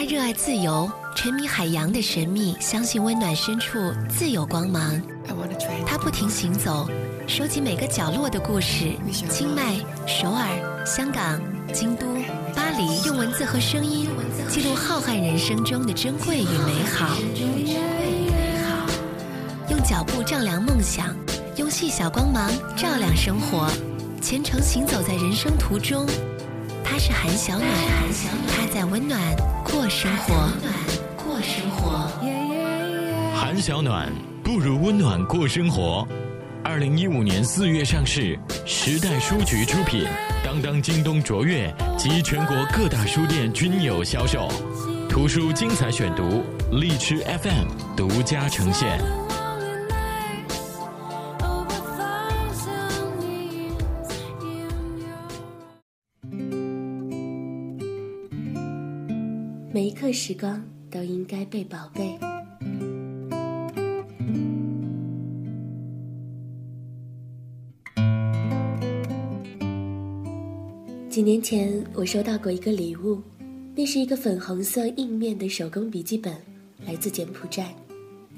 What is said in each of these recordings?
他热爱自由，沉迷海洋的神秘，相信温暖深处自有光芒。他不停行走，收集每个角落的故事。清迈、首尔、香港、京都、巴黎，用文字和声音记录浩瀚人生中的珍贵与美好。用脚步丈量梦想，用细小光芒照亮生活。虔诚行走在人生途中，他是韩小暖，他在温暖过生活。过生活。韩小暖不如温暖过生活。二零一五年四月上市，时代书局出品，当当、京东、卓越及全国各大书店均有销售。图书精彩选读，荔枝 FM 独家呈现。一刻时光都应该被宝贝。几年前，我收到过一个礼物，那是一个粉红色硬面的手工笔记本，来自柬埔寨。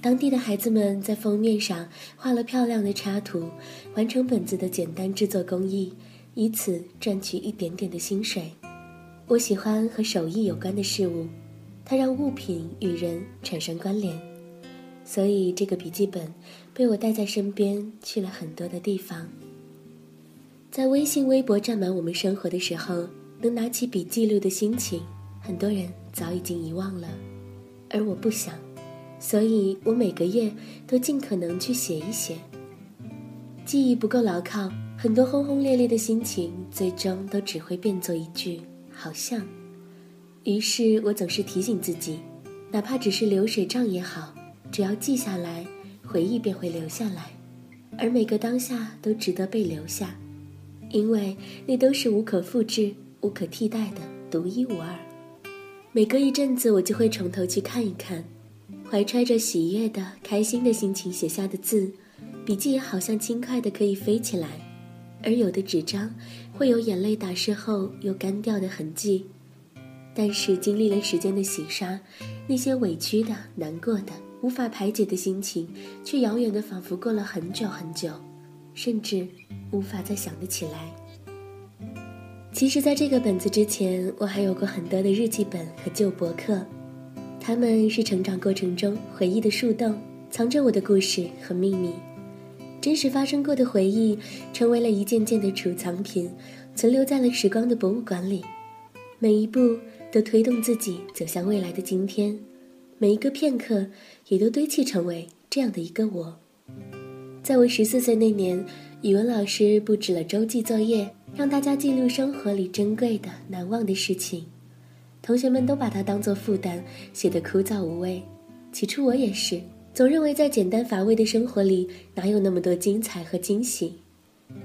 当地的孩子们在封面上画了漂亮的插图，完成本子的简单制作工艺，以此赚取一点点的薪水。我喜欢和手艺有关的事物，它让物品与人产生关联，所以这个笔记本被我带在身边去了很多的地方。在微信、微博占满我们生活的时候，能拿起笔记录的心情，很多人早已经遗忘了，而我不想，所以我每个月都尽可能去写一写。记忆不够牢靠，很多轰轰烈烈的心情，最终都只会变作一句“好像”。于是我总是提醒自己，哪怕只是流水账也好，只要记下来，回忆便会留下来，而每个当下都值得被留下。因为那都是无可复制、无可替代的独一无二。每隔一阵子，我就会从头去看一看，怀揣着喜悦的、开心的心情写下的字，笔记也好像轻快的可以飞起来。而有的纸张会有眼泪打湿后又干掉的痕迹，但是经历了时间的洗刷，那些委屈的、难过的、无法排解的心情，却遥远的仿佛过了很久很久。甚至无法再想得起来。其实，在这个本子之前，我还有过很多的日记本和旧博客，它们是成长过程中回忆的树洞，藏着我的故事和秘密。真实发生过的回忆，成为了一件件的储藏品，存留在了时光的博物馆里。每一步都推动自己走向未来的今天，每一个片刻也都堆砌成为这样的一个我。在我十四岁那年，语文老师布置了周记作业，让大家记录生活里珍贵的、难忘的事情。同学们都把它当作负担，写得枯燥无味。起初我也是，总认为在简单乏味的生活里，哪有那么多精彩和惊喜。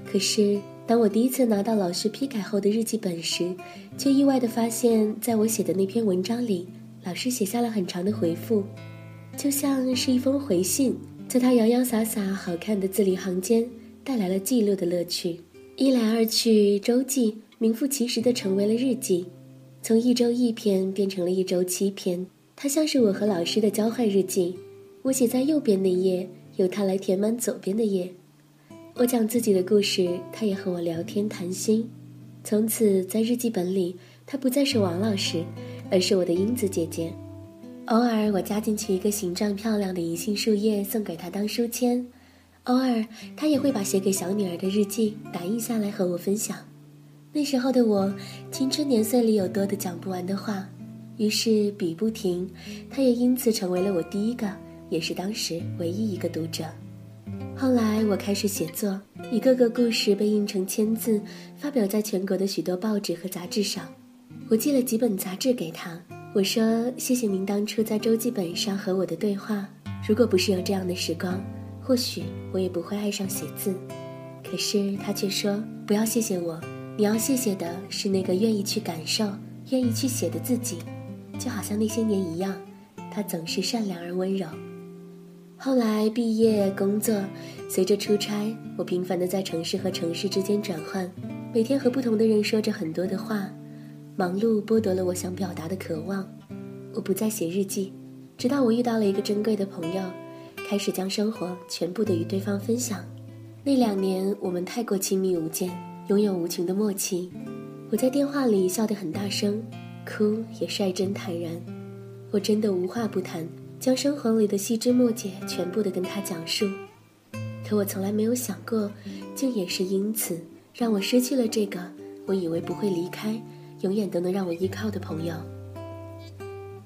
可是，当我第一次拿到老师批改后的日记本时，却意外地发现，在我写的那篇文章里，老师写下了很长的回复，就像是一封回信。在他洋洋洒洒、好看的字里行间，带来了记录的乐趣。一来二去，周记名副其实的成为了日记，从一周一篇变成了一周七篇。它像是我和老师的交换日记，我写在右边那页，由他来填满左边的页。我讲自己的故事，他也和我聊天谈心。从此，在日记本里，他不再是王老师，而是我的英子姐姐。偶尔我加进去一个形状漂亮的银杏树叶送给他当书签，偶尔他也会把写给小女儿的日记打印下来和我分享。那时候的我，青春年岁里有多的讲不完的话，于是笔不停，他也因此成为了我第一个，也是当时唯一一个读者。后来我开始写作，一个个故事被印成签字，发表在全国的许多报纸和杂志上。我寄了几本杂志给他。我说：“谢谢您当初在周记本上和我的对话。如果不是有这样的时光，或许我也不会爱上写字。”可是他却说：“不要谢谢我，你要谢谢的是那个愿意去感受、愿意去写的自己。就好像那些年一样，他总是善良而温柔。”后来毕业工作，随着出差，我频繁地在城市和城市之间转换，每天和不同的人说着很多的话。忙碌剥夺了我想表达的渴望，我不再写日记，直到我遇到了一个珍贵的朋友，开始将生活全部的与对方分享。那两年，我们太过亲密无间，拥有无穷的默契。我在电话里笑得很大声，哭也率真坦然。我真的无话不谈，将生活里的细枝末节全部的跟他讲述。可我从来没有想过，竟也是因此让我失去了这个我以为不会离开、永远都能让我依靠的朋友。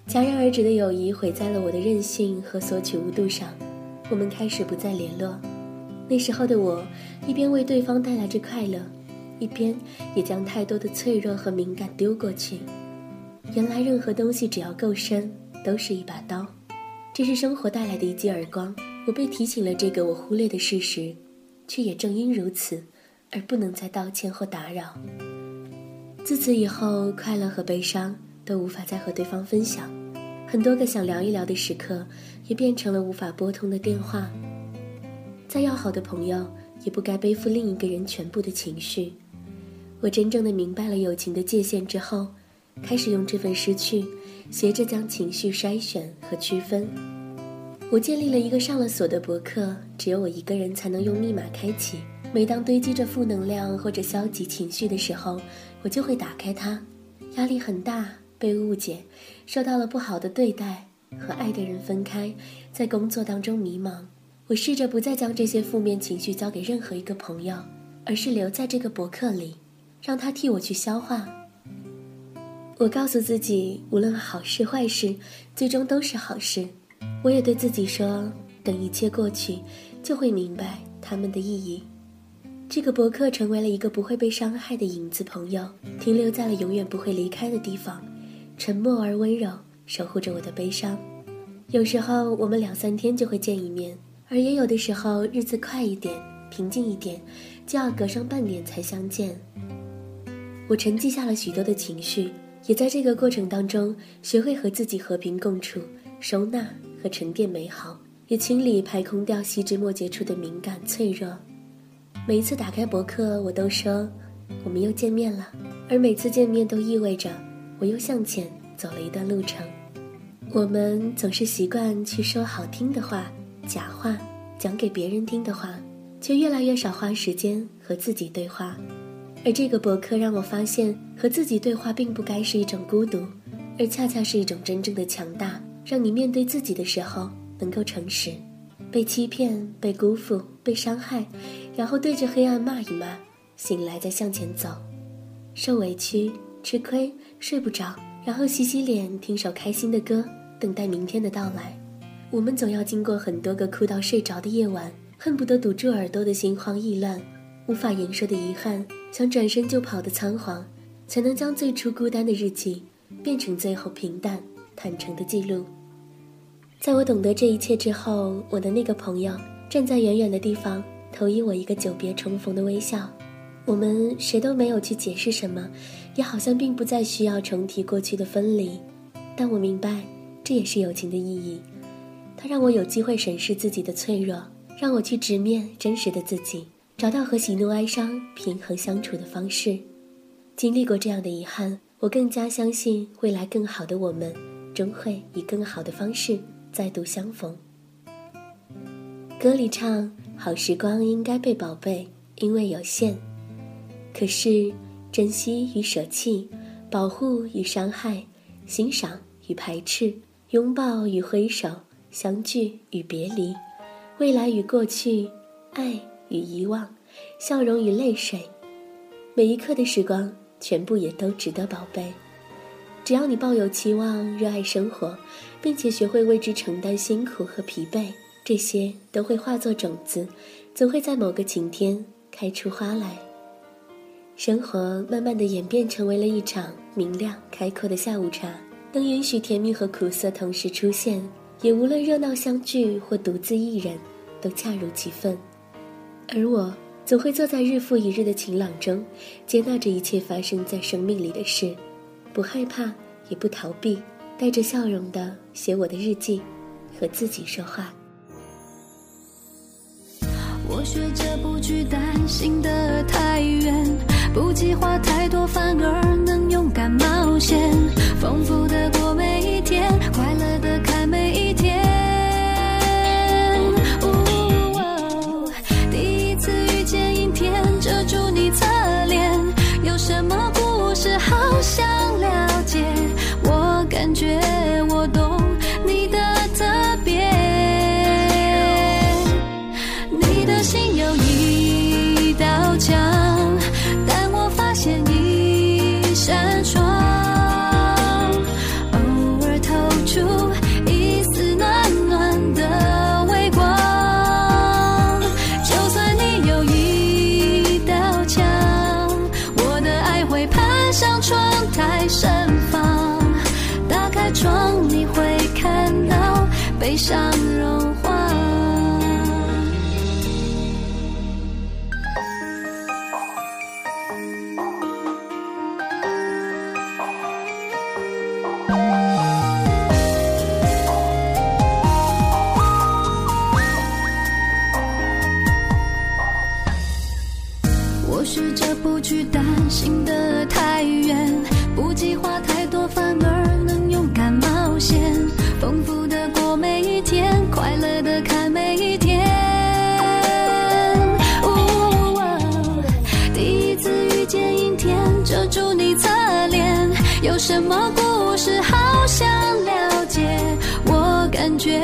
戛然而止的友谊毁在了我的任性和索取无度上，我们开始不再联络。那时候的我，一边为对方带来着快乐，一边也将太多的脆弱和敏感丢过去。原来任何东西只要够深，都是一把刀。这是生活带来的一记耳光。我被提醒了这个我忽略的事实，却也正因如此，而不能再道歉或打扰。自此以后，快乐和悲伤都无法再和对方分享，很多个想聊一聊的时刻，也变成了无法拨通的电话。再要好的朋友，也不该背负另一个人全部的情绪。我真正的明白了友情的界限之后，开始用这份失去，学着将情绪筛选和区分。我建立了一个上了锁的博客，只有我一个人才能用密码开启。每当堆积着负能量或者消极情绪的时候，我就会打开它。压力很大，被误解，受到了不好的对待，和爱的人分开，在工作当中迷茫。我试着不再将这些负面情绪交给任何一个朋友，而是留在这个博客里，让他替我去消化。我告诉自己，无论好事坏事，最终都是好事。我也对自己说，等一切过去，就会明白他们的意义。这个博客成为了一个不会被伤害的影子朋友，停留在了永远不会离开的地方，沉默而温柔，守护着我的悲伤。有时候我们两三天就会见一面，而也有的时候日子快一点，平静一点，就要隔上半年才相见。我沉寂下了许多的情绪，也在这个过程当中学会和自己和平共处，收纳。和沉淀美好，也清理排空掉细枝末节处的敏感脆弱。每一次打开博客，我都说我们又见面了，而每次见面都意味着我又向前走了一段路程。我们总是习惯去说好听的话、假话，讲给别人听的话，却越来越少花时间和自己对话。而这个博客让我发现，和自己对话并不该是一种孤独，而恰恰是一种真正的强大。让你面对自己的时候能够诚实，被欺骗、被辜负、被伤害，然后对着黑暗骂一骂，醒来再向前走，受委屈、吃亏、睡不着，然后洗洗脸，听首开心的歌，等待明天的到来。我们总要经过很多个哭到睡着的夜晚，恨不得堵住耳朵的心慌意乱，无法言说的遗憾，想转身就跑的仓皇，才能将最初孤单的日记变成最后平淡。坦诚的记录。在我懂得这一切之后，我的那个朋友站在远远的地方，投以我一个久别重逢的微笑。我们谁都没有去解释什么，也好像并不再需要重提过去的分离。但我明白，这也是友情的意义。它让我有机会审视自己的脆弱，让我去直面真实的自己，找到和喜怒哀伤平衡相处的方式。经历过这样的遗憾，我更加相信未来更好的我们。终会以更好的方式再度相逢。歌里唱：“好时光应该被宝贝，因为有限。可是，珍惜与舍弃，保护与伤害，欣赏与排斥，拥抱与挥手，相聚与别离，未来与过去，爱与遗忘，笑容与泪水，每一刻的时光，全部也都值得宝贝。”只要你抱有期望，热爱生活，并且学会为之承担辛苦和疲惫，这些都会化作种子，总会在某个晴天开出花来。生活慢慢的演变成为了一场明亮开阔的下午茶，能允许甜蜜和苦涩同时出现，也无论热闹相聚或独自一人，都恰如其分。而我总会坐在日复一日的晴朗中，接纳着一切发生在生命里的事。不害怕，也不逃避，带着笑容的写我的日记，和自己说话。我学着不去担心的太远，不计划太多，反而能勇敢冒险，丰富的过每觉，你笑容。不是好想了解我感觉